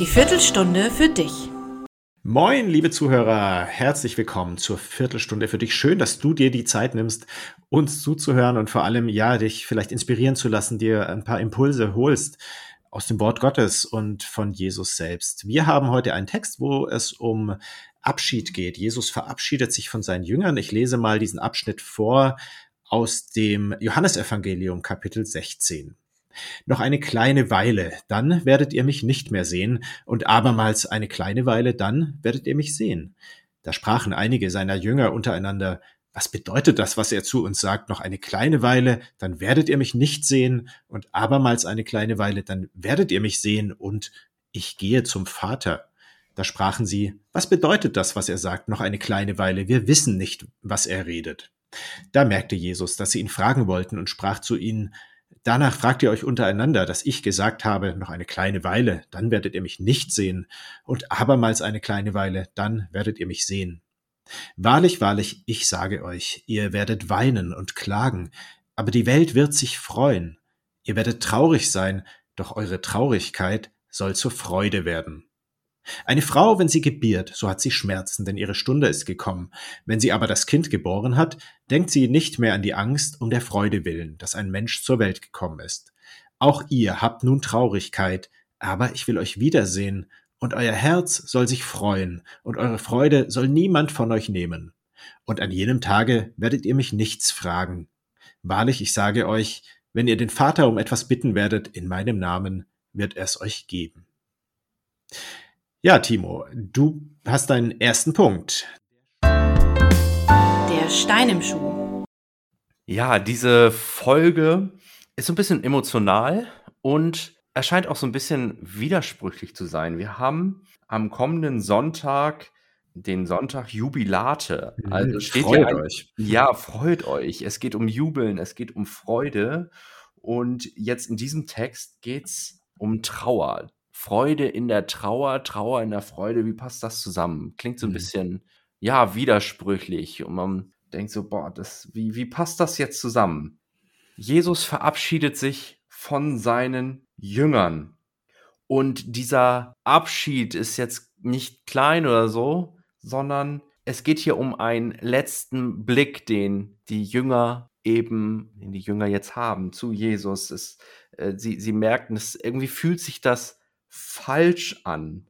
Die Viertelstunde für dich. Moin, liebe Zuhörer, herzlich willkommen zur Viertelstunde für dich. Schön, dass du dir die Zeit nimmst, uns zuzuhören und vor allem, ja, dich vielleicht inspirieren zu lassen, dir ein paar Impulse holst aus dem Wort Gottes und von Jesus selbst. Wir haben heute einen Text, wo es um Abschied geht. Jesus verabschiedet sich von seinen Jüngern. Ich lese mal diesen Abschnitt vor aus dem Johannesevangelium Kapitel 16. Noch eine kleine Weile, dann werdet ihr mich nicht mehr sehen, und abermals eine kleine Weile, dann werdet ihr mich sehen. Da sprachen einige seiner Jünger untereinander, was bedeutet das, was er zu uns sagt? Noch eine kleine Weile, dann werdet ihr mich nicht sehen, und abermals eine kleine Weile, dann werdet ihr mich sehen, und ich gehe zum Vater. Da sprachen sie, was bedeutet das, was er sagt? Noch eine kleine Weile, wir wissen nicht, was er redet. Da merkte Jesus, dass sie ihn fragen wollten und sprach zu ihnen, Danach fragt ihr euch untereinander, dass ich gesagt habe, noch eine kleine Weile, dann werdet ihr mich nicht sehen, und abermals eine kleine Weile, dann werdet ihr mich sehen. Wahrlich, wahrlich, ich sage euch, ihr werdet weinen und klagen, aber die Welt wird sich freuen. Ihr werdet traurig sein, doch eure Traurigkeit soll zur Freude werden. Eine Frau, wenn sie gebiert, so hat sie Schmerzen, denn ihre Stunde ist gekommen. Wenn sie aber das Kind geboren hat, denkt sie nicht mehr an die Angst um der Freude willen, dass ein Mensch zur Welt gekommen ist. Auch ihr habt nun Traurigkeit, aber ich will euch wiedersehen, und euer Herz soll sich freuen, und eure Freude soll niemand von euch nehmen. Und an jenem Tage werdet ihr mich nichts fragen. Wahrlich, ich sage euch, wenn ihr den Vater um etwas bitten werdet in meinem Namen, wird er es euch geben. Ja, Timo, du hast deinen ersten Punkt. Der Stein im Schuh. Ja, diese Folge ist so ein bisschen emotional und erscheint auch so ein bisschen widersprüchlich zu sein. Wir haben am kommenden Sonntag den Sonntag Jubilate. Mhm, Also steht freut ja euch. ja, freut euch. Es geht um Jubeln, es geht um Freude. Und jetzt in diesem Text geht es um Trauer. Freude in der Trauer, Trauer in der Freude. Wie passt das zusammen? Klingt so ein Mhm. bisschen, ja, widersprüchlich. Und man denkt so, boah, das, wie, wie passt das jetzt zusammen? Jesus verabschiedet sich von seinen Jüngern. Und dieser Abschied ist jetzt nicht klein oder so, sondern es geht hier um einen letzten Blick, den die Jünger eben, den die Jünger jetzt haben zu Jesus. Es, äh, sie, sie merken, es irgendwie fühlt sich das falsch an.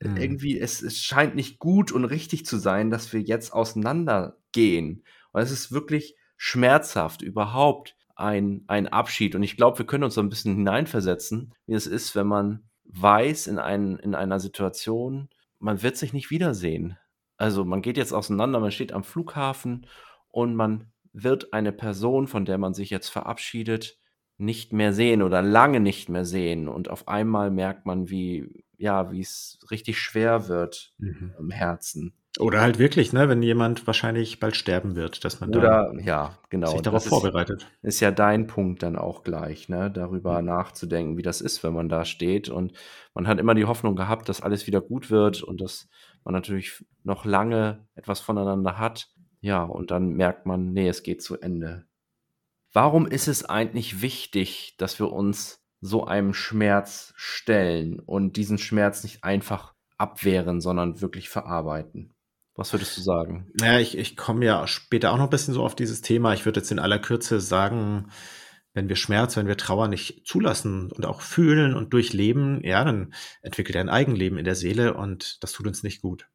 Mhm. Irgendwie, es, es scheint nicht gut und richtig zu sein, dass wir jetzt auseinandergehen. Und es ist wirklich schmerzhaft, überhaupt ein, ein Abschied. Und ich glaube, wir können uns so ein bisschen hineinversetzen, wie es ist, wenn man weiß in, ein, in einer Situation, man wird sich nicht wiedersehen. Also man geht jetzt auseinander, man steht am Flughafen und man wird eine Person, von der man sich jetzt verabschiedet, nicht mehr sehen oder lange nicht mehr sehen. Und auf einmal merkt man, wie, ja, wie es richtig schwer wird Mhm. im Herzen. Oder halt wirklich, ne, wenn jemand wahrscheinlich bald sterben wird, dass man da Oder, ja, genau. sich das darauf ist, vorbereitet. ist ja dein Punkt dann auch gleich, ne? darüber Mhm. nachzudenken, wie das ist, wenn man da steht. Und man hat immer die Hoffnung gehabt, dass alles wieder gut wird und dass man natürlich noch lange etwas voneinander hat. Ja, und dann merkt man, nee, es geht zu Ende. Warum ist es eigentlich wichtig, dass wir uns so einem Schmerz stellen und diesen Schmerz nicht einfach abwehren, sondern wirklich verarbeiten? Was würdest du sagen? Ja, ich, ich komme ja später auch noch ein bisschen so auf dieses Thema. Ich würde jetzt in aller Kürze sagen, wenn wir Schmerz, wenn wir Trauer nicht zulassen und auch fühlen und durchleben, ja, dann entwickelt er ein Eigenleben in der Seele und das tut uns nicht gut.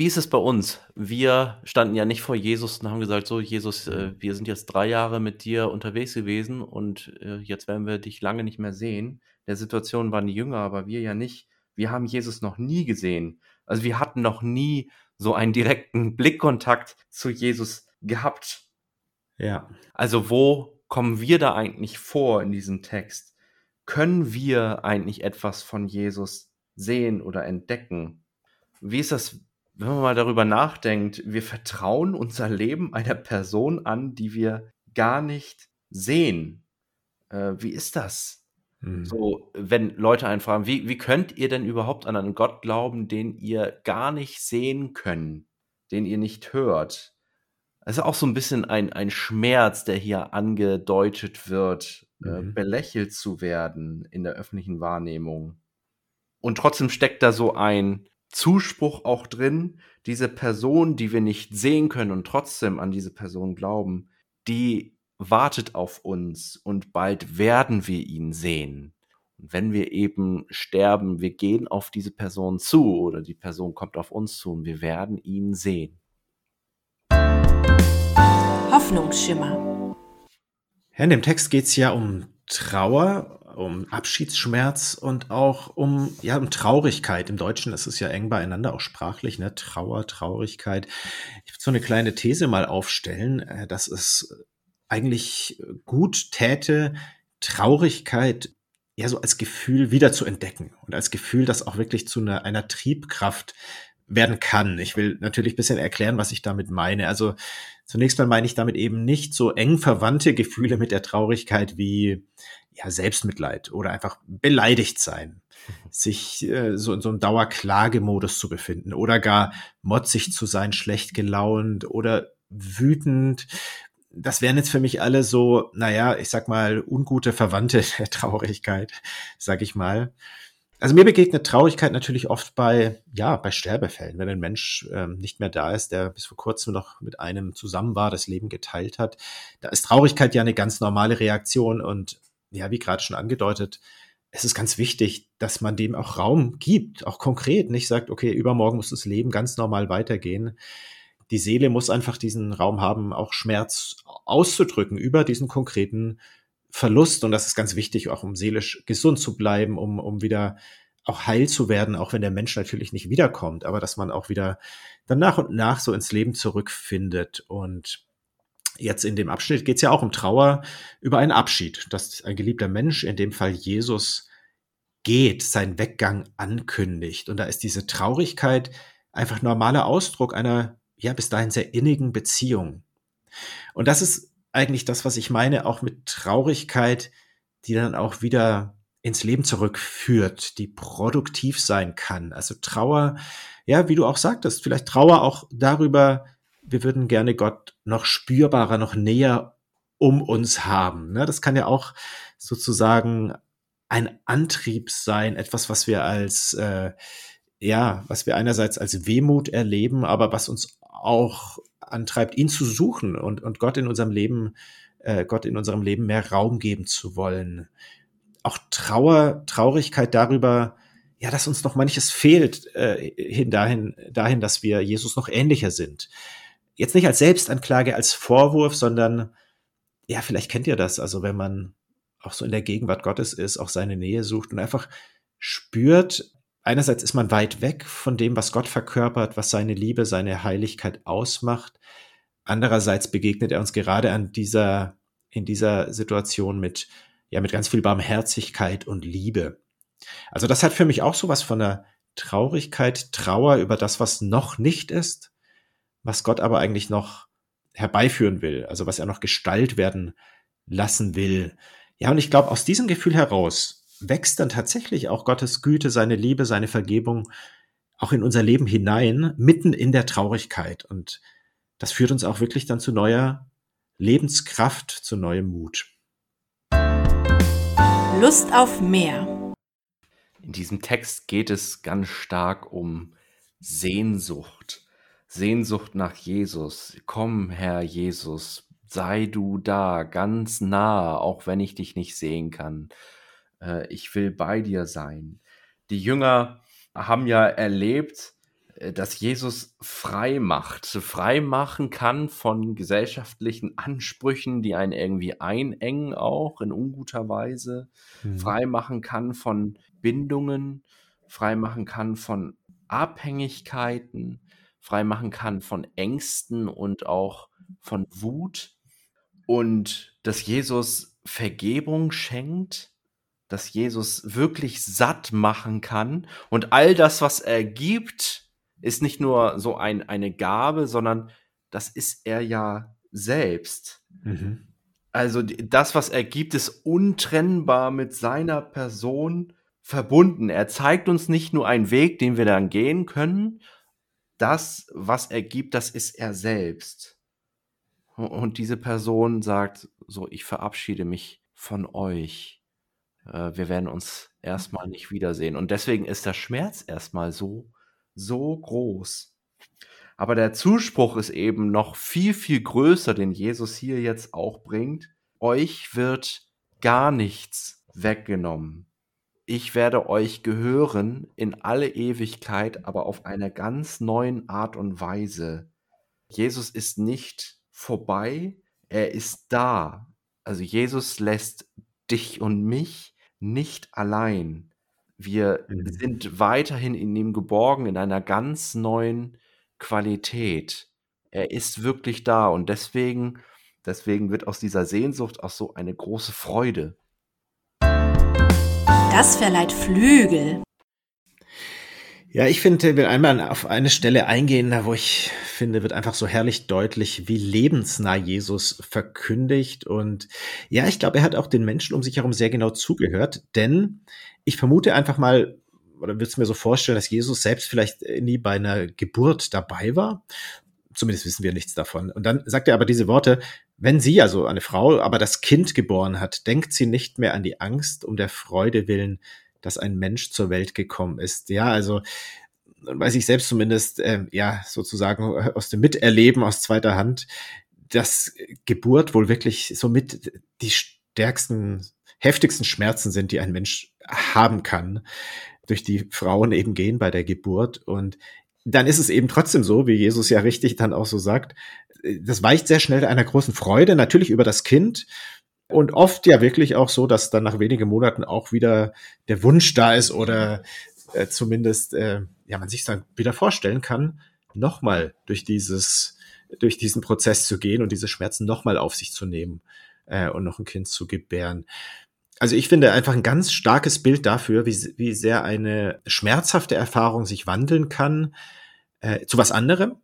Wie ist es bei uns? Wir standen ja nicht vor Jesus und haben gesagt, so Jesus, äh, wir sind jetzt drei Jahre mit dir unterwegs gewesen und äh, jetzt werden wir dich lange nicht mehr sehen. Der Situation waren die Jünger, aber wir ja nicht. Wir haben Jesus noch nie gesehen. Also wir hatten noch nie so einen direkten Blickkontakt zu Jesus gehabt. Ja. Also wo kommen wir da eigentlich vor in diesem Text? Können wir eigentlich etwas von Jesus sehen oder entdecken? Wie ist das, wenn man mal darüber nachdenkt? Wir vertrauen unser Leben einer Person an, die wir gar nicht sehen. Äh, wie ist das? Mhm. So, wenn Leute einen fragen, wie, wie könnt ihr denn überhaupt an einen Gott glauben, den ihr gar nicht sehen könnt, den ihr nicht hört? Es ist auch so ein bisschen ein, ein Schmerz, der hier angedeutet wird, äh, Mhm. belächelt zu werden in der öffentlichen Wahrnehmung. Und trotzdem steckt da so ein Zuspruch auch drin, diese Person, die wir nicht sehen können und trotzdem an diese Person glauben, die wartet auf uns und bald werden wir ihn sehen. Und wenn wir eben sterben, wir gehen auf diese Person zu oder die Person kommt auf uns zu und wir werden ihn sehen. Hoffnungsschimmer. Ja, in dem Text geht es ja um Trauer, um Abschiedsschmerz und auch um, ja, um Traurigkeit. Im Deutschen ist es ja eng beieinander, auch sprachlich, ne? Trauer, Traurigkeit. Ich würde so eine kleine These mal aufstellen, äh, dass es eigentlich gut täte, Traurigkeit ja so als Gefühl wieder zu entdecken und als Gefühl, das auch wirklich zu einer, einer Triebkraft werden kann. Ich will natürlich ein bisschen erklären, was ich damit meine. Also zunächst mal meine ich damit eben nicht so eng verwandte Gefühle mit der Traurigkeit wie ja, Selbstmitleid oder einfach beleidigt sein, sich äh, so in so einem Dauerklagemodus zu befinden oder gar motzig zu sein, schlecht gelaunt oder wütend. Das wären jetzt für mich alle so, naja, ich sag mal, ungute Verwandte der Traurigkeit, sag ich mal. Also mir begegnet Traurigkeit natürlich oft bei, ja, bei Sterbefällen, wenn ein Mensch ähm, nicht mehr da ist, der bis vor kurzem noch mit einem zusammen war, das Leben geteilt hat. Da ist Traurigkeit ja eine ganz normale Reaktion und ja, wie gerade schon angedeutet, es ist ganz wichtig, dass man dem auch Raum gibt, auch konkret, nicht sagt, okay, übermorgen muss das Leben ganz normal weitergehen. Die Seele muss einfach diesen Raum haben, auch Schmerz auszudrücken über diesen konkreten Verlust. Und das ist ganz wichtig, auch um seelisch gesund zu bleiben, um, um wieder auch heil zu werden, auch wenn der Mensch natürlich nicht wiederkommt, aber dass man auch wieder dann nach und nach so ins Leben zurückfindet. Und jetzt in dem Abschnitt geht es ja auch um Trauer über einen Abschied, dass ein geliebter Mensch, in dem Fall Jesus, geht, seinen Weggang ankündigt. Und da ist diese Traurigkeit einfach normaler Ausdruck einer, ja, bis dahin sehr innigen Beziehung. Und das ist eigentlich das, was ich meine, auch mit Traurigkeit, die dann auch wieder ins Leben zurückführt, die produktiv sein kann. Also Trauer, ja, wie du auch sagtest, vielleicht Trauer auch darüber, wir würden gerne Gott noch spürbarer, noch näher um uns haben. Ne? Das kann ja auch sozusagen ein Antrieb sein, etwas, was wir als, äh, ja, was wir einerseits als Wehmut erleben, aber was uns auch antreibt, ihn zu suchen und, und Gott in unserem Leben, äh, Gott in unserem Leben mehr Raum geben zu wollen. Auch Trauer, Traurigkeit darüber, ja, dass uns noch manches fehlt, äh, hin dahin, dahin, dass wir Jesus noch ähnlicher sind jetzt nicht als Selbstanklage, als Vorwurf, sondern ja, vielleicht kennt ihr das, also wenn man auch so in der Gegenwart Gottes ist, auch seine Nähe sucht und einfach spürt, einerseits ist man weit weg von dem, was Gott verkörpert, was seine Liebe, seine Heiligkeit ausmacht. Andererseits begegnet er uns gerade an dieser, in dieser Situation mit, ja, mit ganz viel Barmherzigkeit und Liebe. Also das hat für mich auch so was von einer Traurigkeit, Trauer über das, was noch nicht ist, was Gott aber eigentlich noch herbeiführen will, also was er noch Gestalt werden lassen will. Ja, und ich glaube, aus diesem Gefühl heraus wächst dann tatsächlich auch Gottes Güte, seine Liebe, seine Vergebung auch in unser Leben hinein, mitten in der Traurigkeit. Und das führt uns auch wirklich dann zu neuer Lebenskraft, zu neuem Mut. Lust auf mehr. In diesem Text geht es ganz stark um Sehnsucht. Sehnsucht nach Jesus. Komm, Herr Jesus, sei du da, ganz nah, auch wenn ich dich nicht sehen kann. Äh, ich will bei dir sein. Die Jünger haben ja erlebt, äh, dass Jesus frei macht, frei machen kann von gesellschaftlichen Ansprüchen, die einen irgendwie einengen, auch in unguter Weise, mhm. frei machen kann von Bindungen, frei machen kann von Abhängigkeiten, freimachen kann von Ängsten und auch von Wut und dass Jesus Vergebung schenkt, dass Jesus wirklich satt machen kann und all das, was er gibt, ist nicht nur so ein, eine Gabe, sondern das ist er ja selbst. Mhm. Also das, was er gibt, ist untrennbar mit seiner Person verbunden. Er zeigt uns nicht nur einen Weg, den wir dann gehen können, das, was er gibt, das ist er selbst. Und diese Person sagt so, ich verabschiede mich von euch. Äh, wir werden uns erstmal nicht wiedersehen. Und deswegen ist der Schmerz erstmal so, so groß. Aber der Zuspruch ist eben noch viel, viel größer, den Jesus hier jetzt auch bringt. Euch wird gar nichts weggenommen. Ich werde euch gehören in alle Ewigkeit, aber auf einer ganz neuen Art und Weise. Jesus ist nicht vorbei, er ist da. Also Jesus lässt dich und mich nicht allein. Wir Mhm. sind weiterhin in ihm geborgen in einer ganz neuen Qualität. Er ist wirklich da und deswegen deswegen wird aus dieser Sehnsucht auch so eine große Freude. Das verleiht Flügel. Ja, ich finde, will einmal auf eine Stelle eingehen, wo ich finde, wird einfach so herrlich deutlich, wie lebensnah Jesus verkündigt. Und ja, ich glaube, er hat auch den Menschen um sich herum sehr genau zugehört, denn ich vermute einfach mal, oder würde es mir so vorstellen, dass Jesus selbst vielleicht nie bei einer Geburt dabei war. Zumindest wissen wir nichts davon. Und dann sagt er aber diese Worte, wenn sie, also eine Frau, aber das Kind geboren hat, denkt sie nicht mehr an die Angst um der Freude willen, dass ein Mensch zur Welt gekommen ist. Ja, also weiß ich selbst zumindest, äh, ja, sozusagen aus dem Miterleben aus zweiter Hand, dass Geburt wohl wirklich somit die stärksten, heftigsten Schmerzen sind, die ein Mensch haben kann, durch die Frauen eben gehen bei der Geburt. Und dann ist es eben trotzdem so, wie Jesus ja richtig dann auch so sagt, das weicht sehr schnell einer großen Freude, natürlich über das Kind, und oft ja wirklich auch so, dass dann nach wenigen Monaten auch wieder der Wunsch da ist oder äh, zumindest äh, ja man sich dann wieder vorstellen kann, nochmal durch dieses durch diesen Prozess zu gehen und diese Schmerzen nochmal auf sich zu nehmen äh, und noch ein Kind zu gebären. Also ich finde einfach ein ganz starkes Bild dafür, wie, wie sehr eine schmerzhafte Erfahrung sich wandeln kann äh, zu was anderem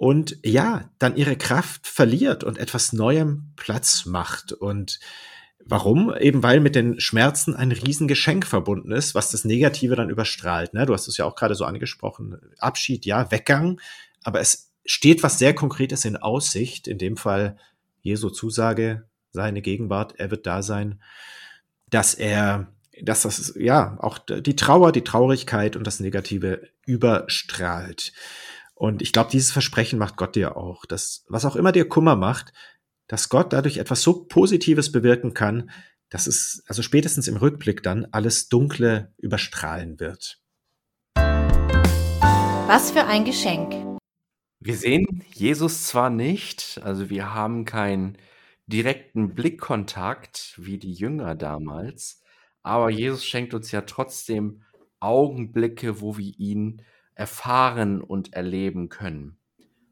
und ja, dann ihre Kraft verliert und etwas Neuem Platz macht. Und warum? Eben weil mit den Schmerzen ein Riesengeschenk verbunden ist, was das Negative dann überstrahlt. Ne? Du hast es ja auch gerade so angesprochen. Abschied, ja, Weggang, aber es steht was sehr Konkretes in Aussicht, in dem Fall Jesu Zusage, seine Gegenwart, er wird da sein, dass er, dass das, ja, auch die Trauer, die Traurigkeit und das Negative überstrahlt. Und ich glaube, dieses Versprechen macht Gott dir auch, dass was auch immer dir Kummer macht, dass Gott dadurch etwas so Positives bewirken kann, dass es also spätestens im Rückblick dann alles Dunkle überstrahlen wird. Was für ein Geschenk. Wir sehen Jesus zwar nicht, also wir haben keinen direkten Blickkontakt wie die Jünger damals, aber Jesus schenkt uns ja trotzdem Augenblicke, wo wir ihn erfahren und erleben können.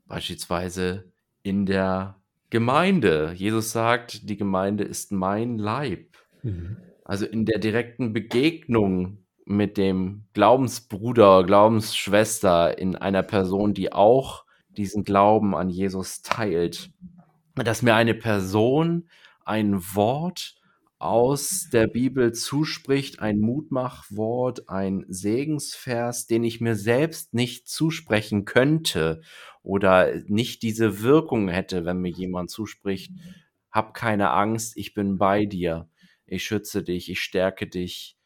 Beispielsweise in der Gemeinde. Jesus sagt, die Gemeinde ist mein Leib. Mhm. Also in der direkten Begegnung mit dem Glaubensbruder, Glaubensschwester in einer Person, die auch diesen Glauben an Jesus teilt. Dass mir eine Person ein Wort aus der Bibel zuspricht, ein Mutmachwort, ein Segensvers, den ich mir selbst nicht zusprechen könnte oder nicht diese Wirkung hätte, wenn mir jemand zuspricht, hab keine Angst, ich bin bei dir, ich schütze dich, ich stärke dich,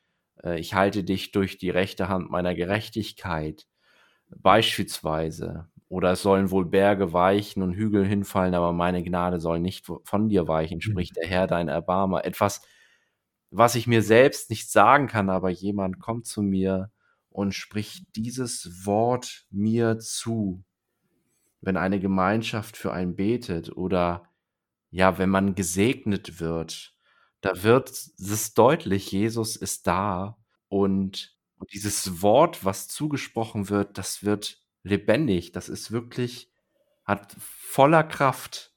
äh, ich halte dich durch die rechte Hand meiner Gerechtigkeit, beispielsweise. Oder es sollen wohl Berge weichen und Hügel hinfallen, aber meine Gnade soll nicht von dir weichen, mhm. spricht der Herr, dein Erbarmer. Etwas, was ich mir selbst nicht sagen kann, aber jemand kommt zu mir und spricht dieses Wort mir zu. Wenn eine Gemeinschaft für einen betet oder ja, wenn man gesegnet wird, da wird es deutlich, Jesus ist da und dieses Wort, was zugesprochen wird, das wird lebendig, das ist wirklich, hat voller Kraft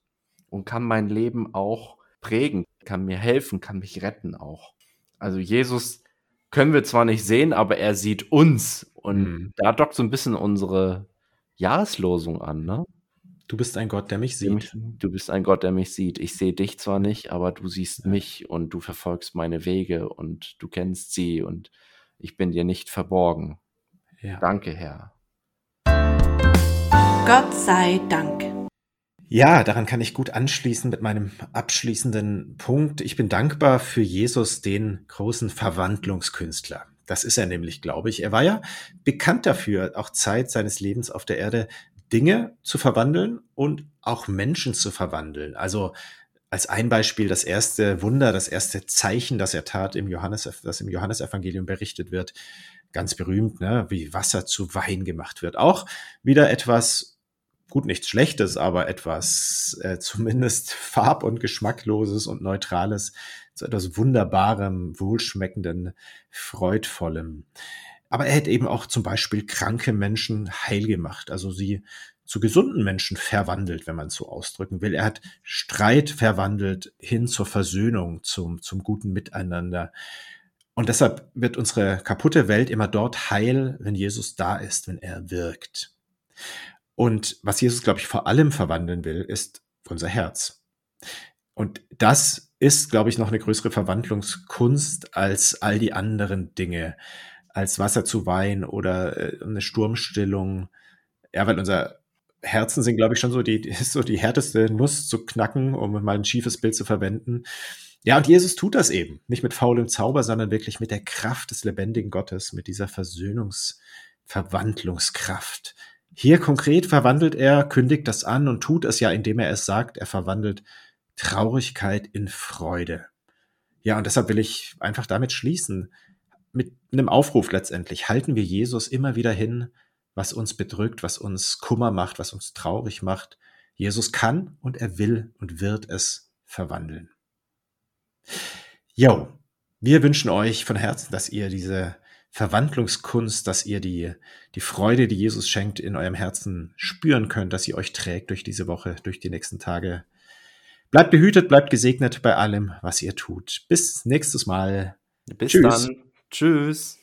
und kann mein Leben auch prägen, kann mir helfen, kann mich retten auch. Also Jesus können wir zwar nicht sehen, aber er sieht uns. Und mhm. da dockt so ein bisschen unsere Jahreslosung an, ne? Du bist ein Gott, der mich sieht. Du bist ein Gott, der mich sieht. Ich sehe dich zwar nicht, aber du siehst ja. mich und du verfolgst meine Wege und du kennst sie und ich bin dir nicht verborgen. Ja. Danke, Herr. Gott sei Dank. Ja, daran kann ich gut anschließen mit meinem abschließenden Punkt. Ich bin dankbar für Jesus, den großen Verwandlungskünstler. Das ist er nämlich, glaube ich. Er war ja bekannt dafür, auch Zeit seines Lebens auf der Erde Dinge zu verwandeln und auch Menschen zu verwandeln. Also als ein Beispiel das erste Wunder, das erste Zeichen, das er tat im Johannes, das im Johannesevangelium berichtet wird, ganz berühmt, ne, wie Wasser zu Wein gemacht wird. Auch wieder etwas gut, nichts Schlechtes, aber etwas äh, zumindest farb- und geschmackloses und neutrales, zu etwas Wunderbarem, Wohlschmeckenden, Freudvollem. Aber er hätte eben auch zum Beispiel kranke Menschen heil gemacht, also sie zu gesunden Menschen verwandelt, wenn man so ausdrücken will. Er hat Streit verwandelt hin zur Versöhnung, zum, zum guten Miteinander. Und deshalb wird unsere kaputte Welt immer dort heil, wenn Jesus da ist, wenn er wirkt. Und was Jesus, glaube ich, vor allem verwandeln will, ist unser Herz. Und das ist, glaube ich, noch eine größere Verwandlungskunst als all die anderen Dinge, als Wasser zu Wein oder äh, eine Sturmstillung. Ja, weil unser Herzen sind, glaube ich, schon so die, so die härteste Nuss zu knacken, um mal ein schiefes Bild zu verwenden. Ja, und Jesus tut das eben. Nicht mit faulem Zauber, sondern wirklich mit der Kraft des lebendigen Gottes, mit dieser Versöhnungsverwandlungskraft, hier konkret verwandelt er, kündigt das an und tut es ja, indem er es sagt. Er verwandelt Traurigkeit in Freude. Ja, und deshalb will ich einfach damit schließen. Mit einem Aufruf letztendlich. Halten wir Jesus immer wieder hin, was uns bedrückt, was uns Kummer macht, was uns traurig macht. Jesus kann und er will und wird es verwandeln. Jo, wir wünschen euch von Herzen, dass ihr diese Verwandlungskunst, dass ihr die, die Freude, die Jesus schenkt, in eurem Herzen spüren könnt, dass sie euch trägt durch diese Woche, durch die nächsten Tage. Bleibt behütet, bleibt gesegnet bei allem, was ihr tut. Bis nächstes Mal. Bis Tschüss. dann. Tschüss.